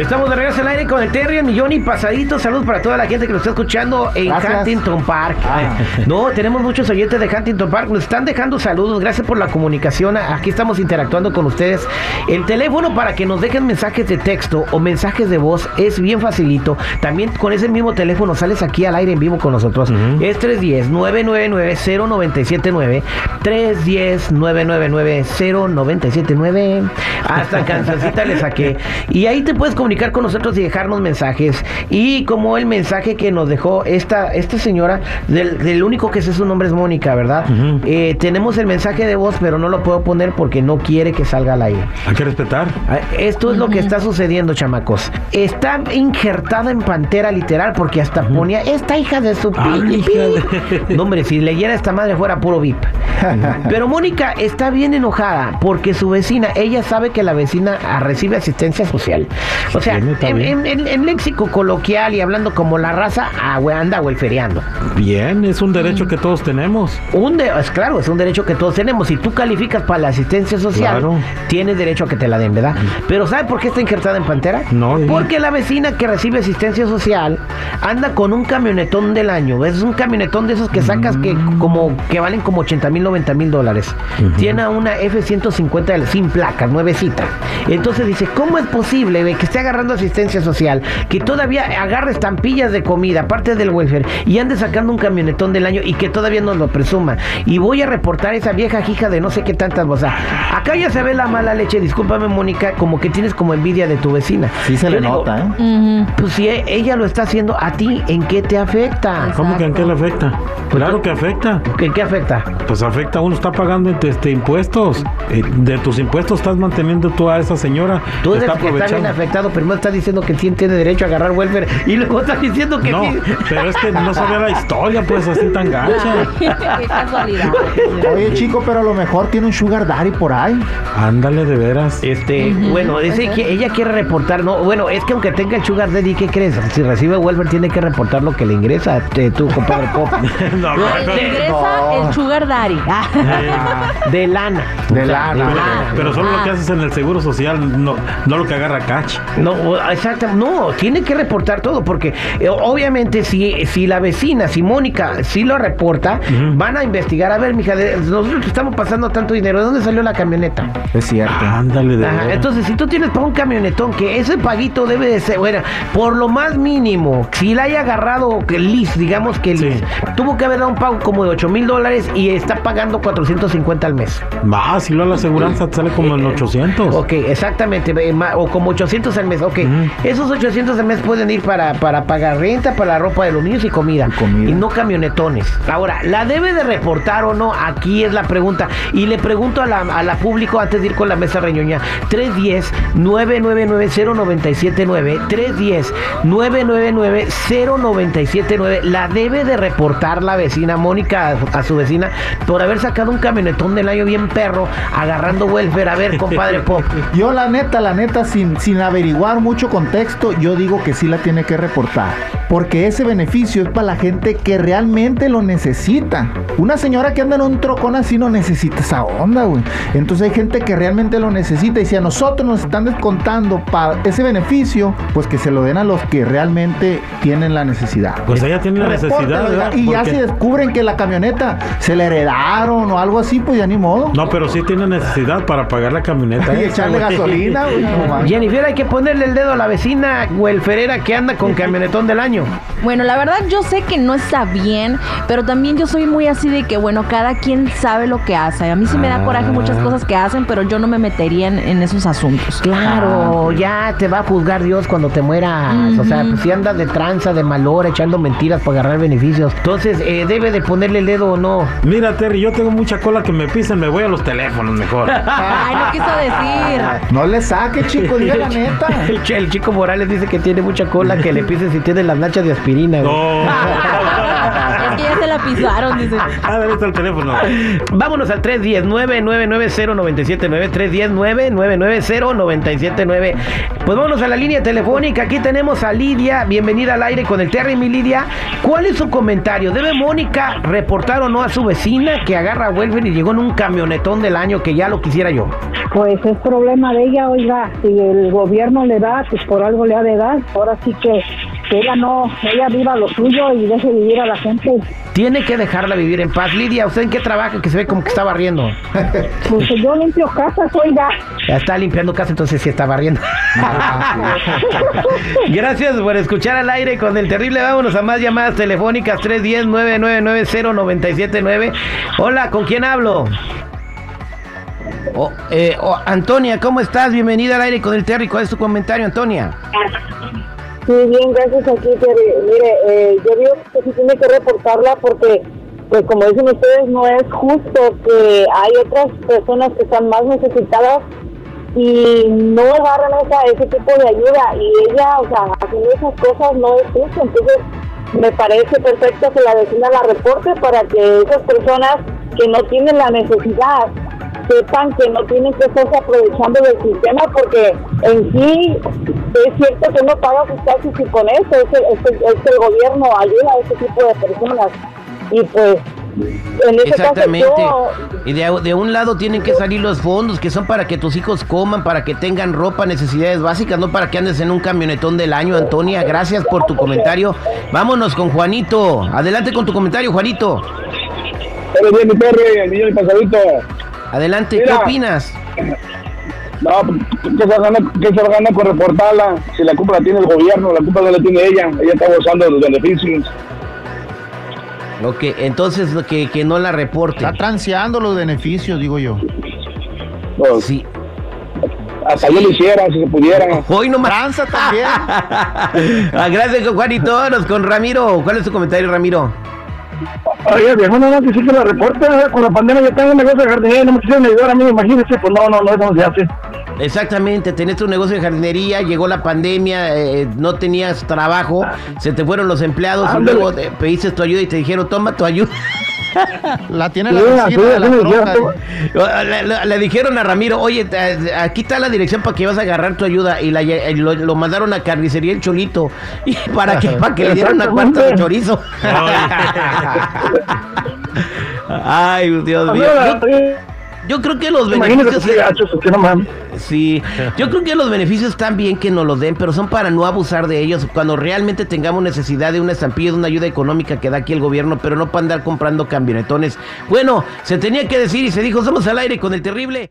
Estamos de regreso al aire con el Terry, el millón y pasadito. Salud para toda la gente que nos está escuchando en Gracias. Huntington Park. Ah. No, tenemos muchos oyentes de Huntington Park. Nos están dejando saludos. Gracias por la comunicación. Aquí estamos interactuando con ustedes. El teléfono para que nos dejen mensajes de texto o mensajes de voz es bien facilito. También con ese mismo teléfono sales aquí al aire en vivo con nosotros. Es 310-999-0979. 310-999-0979. Hasta cancioncita le saqué. Y ahí te puedes comunicar con nosotros y dejarnos mensajes. Y como el mensaje que nos dejó esta, esta señora, del, del único que sé su nombre es Mónica, ¿verdad? Eh, tenemos el mensaje de voz, pero no lo puedo poner porque no quiere que salga al aire. Hay que respetar. Ah, Esto es lo que está sucediendo, chamacos. Está injertada en pantera literal porque hasta ponía esta hija de su pi- pi". No, hombre, si leyera esta madre fuera puro VIP. Pero Mónica está bien enojada porque su vecina, ella sabe que la vecina ah, recibe asistencia social. O sea, Bien, está en, bien. en- en- en léxico coloquial y hablando como la raza, ah, anda welferiando. Bien, es un derecho que todos tenemos. Un de- es claro, es un derecho que todos tenemos. Si tú calificas para la asistencia social, Claro. tienes derecho a que te la den, ¿verdad? Pero ¿sabe por qué está injertada en pantera? No, dime. Porque la vecina que recibe asistencia social anda con un camionetón del año. Es un camionetón de esos que sacas que como que valen como 80 mil, 90 mil dólares. Tiene una F-150 del- sin placas, nuevecita. Entonces dice, ¿cómo es posible que esté agarrando asistencia social, que todavía agarre estampillas de comida, aparte del welfare, y ande sacando un camionetón del año y que todavía no lo presuma? Y voy a reportar a esa vieja hija de no sé qué tantas cosas. Acá ya se ve la mala leche, discúlpame Mónica, como que tienes como envidia de tu vecina. Sí se Yo le digo, nota, ¿eh? Pues si e- ella lo está haciendo a ti, ¿en qué te afecta? ¿Cómo que en qué le afecta? Claro que afecta. ¿En qué afecta? Pues afecta, uno está pagando este, impuestos. Eh, De tus impuestos estás manteniendo tú a esa señora. Tú eres está el que está bien aprovechando. afectado, primero estás diciendo que tiene derecho a agarrar welfare y luego estás diciendo que No, sí. pero es que no sabía la historia, pues así tan. Qué casualidad. Oye, chico, pero a lo mejor tiene un sugar daddy por ahí. Ándale, de veras. Este, bueno, dice que ella quiere reportar, no, bueno, es que aunque tenga el sugar daddy, ¿qué crees? Si recibe welfare tiene que reportar lo que le ingresa, eh, tú, compadre Pop. No, Le pero- ingresa el sugar daddy. Ah. De lana. De lana. pero, Ah. pero solo lo Ah. que haces en el seguro social, no, no lo que agarra catch. No, exacto, no, tiene que reportar todo, porque eh, obviamente si, si la vecina, si Mónica, si lo reporta, van a investigar, a ver, mija, de- nosotros estamos pasando tanto dinero, ¿de dónde salió la camioneta? Es cierto. Ándale, de Ajá, entonces, si tú tienes para un camionetón, que ese paguito debe de ser, bueno, por lo más mínimo, si la haya agarrado que Liz, digamos que Liz, Sí. tuvo que haber dado un pago como de 8 mil dólares y está pagando 450 al mes. Va, si lo la aseguranza te sale como en 800. Ok, exactamente, eh, o como 800 al mes, ok. Ujú. Esos 800 al mes pueden ir para, para pagar renta, para la ropa de los niños y comida. Y comida. Y no camionetones. Ahora, ¿la debe de reportar o no? Aquí es la pregunta. Y le pregunto a la, a la público antes de ir con la mesa reñoña. 310-999-0979. 310-999-0979. ¿La debe de reportar la vecina Mónica a, a su vecina por haber sacado un camionetón del año bien perro agarrando welfare? A ver, compadre Pop. Yo la neta, la neta, sin, sin averiguar mucho contexto, yo digo que sí la tiene que reportar. Porque ese beneficio es para la gente que realmente lo necesita. Una señora que anda en un trocón así no necesita esa onda, güey. Entonces hay gente que realmente lo necesita. Y si a nosotros nos están descontando para ese beneficio, pues que se lo den a los que realmente tienen la necesidad. Pues ella tiene la necesidad. Y ya si descubren que la camioneta se le heredaron o algo así, pues ya ni modo. No, pero sí tiene necesidad para pagar la camioneta. Y esa, echarle gasolina, güey. Jennifer, hay que ponerle el dedo a la vecina welferera que anda con camionetón del año. Bueno, la verdad yo sé que no está bien, pero también yo soy muy así de que, bueno, cada quien sabe lo que hace. A mí sí me da coraje muchas cosas que hacen, pero yo no me metería en, en esos asuntos. Claro, ya te va a juzgar Dios cuando te mueras. O sea, pues, si andas de tranza, de malor, echando mentiras para agarrar beneficios. Entonces, eh, debe de ponerle el dedo o no. Mira, Terry, yo tengo mucha cola que me pisen, me voy a los teléfonos mejor. Ay, no quiso decir. No le saque, chico, diga la neta. El, ch- el chico Morales dice que tiene mucha cola que le pises si tiene las nachas de aspirina. No. pisaron, dice. Ah, dale está el teléfono. Vámonos al 310-9990-979. 310-9990-979. Pues vámonos a la línea telefónica. Aquí tenemos a Lidia. Bienvenida al aire con el Terry, mi Lidia. ¿Cuál es su comentario? ¿Debe Mónica reportar o no a su vecina que agarra a Welfer y llegó en un camionetón del año que ya lo quisiera yo? Pues es problema de ella, oiga, si el gobierno le da, pues por algo le ha de dar. Ahora sí que, que ella no, ella viva lo suyo y deje vivir a la gente. Tiene que dejarla vivir en paz. Lidia, ¿usted en qué trabaja? Que se ve como que está barriendo. Pues yo limpio casas, oiga. Ya está limpiando casa, entonces sí está barriendo. Gracias por escuchar al aire con el terrible. Vámonos a más llamadas telefónicas 310-9990-979. Hola, ¿con quién hablo? Oh, eh, oh, Antonia, ¿cómo estás? Bienvenida al aire con el Terry. ¿Cuál es tu comentario, Antonia? Sí, bien, gracias aquí, Terry. Mire, eh, yo digo que sí tiene que reportarla porque, pues como dicen ustedes, no es justo que hay otras personas que están más necesitadas y no agarran esa, ese tipo de ayuda y ella, o sea, haciendo esas cosas no es justo. Entonces, me parece perfecto que la vecina la reporte para que esas personas que no tienen la necesidad sepan que no tienen que estarse aprovechando del sistema porque en sí es cierto que no paga sus taxis y con eso es, el- es el- es que el gobierno ayuda a ese tipo de personas y pues en ese Exactamente. caso yo Y de, de un lado tienen que salir los fondos que son para que tus hijos coman, para que tengan ropa, necesidades básicas, no para que andes en un camionetón del año, Antonia. Gracias por tu comentario. Vámonos con Juanito. Adelante con tu comentario, Juanito. Pero bien, mi perro, el niño del pasadito. Adelante, ¿qué opinas? No, ¿qué se, gana, ¿qué se gana con reportarla? Si la culpa la tiene el gobierno, la culpa no la tiene ella. Ella está gozando de los beneficios. Ok, entonces que, que no la reporte. Está transeando los beneficios, digo yo. Pues, Sí. Hasta yo lo hiciera, si se pudiera. Hoy nomás. Tranza también. Ah, Gracias, con Juanito. Vámonos con Ramiro. ¿Cuál es tu comentario, Ramiro? Oye, viejo, no, no, que sí que la reporte. Con la pandemia yo tengo un negocio de jardinería, no me quisieron ayudar a mí, imagínese. Pues no, no, no, eso no se hace. Exactamente, tenés tu negocio de jardinería, llegó la pandemia, eh, no tenías trabajo, se te fueron los empleados y Ándale. luego te pediste tu ayuda y te dijeron, toma tu ayuda. La tiene la de. Le, le- le dijeron a Ramiro, oye, aquí está la dirección para que vas a agarrar tu ayuda y la eh, lo, lo mandaron a carnicería el Cholito y para que, para que le dieran una cuarta de chorizo. Ay, Dios mío. Yo, yo creo que los beneficios... qué gachos, que no mames. Sí, yo creo que los beneficios están bien que nos los den, pero son para no abusar de ellos cuando realmente tengamos necesidad de una estampilla, de una ayuda económica que da aquí el gobierno, pero no para andar comprando camionetones. Bueno, se tenía que decir y se dijo, somos al aire con el terrible.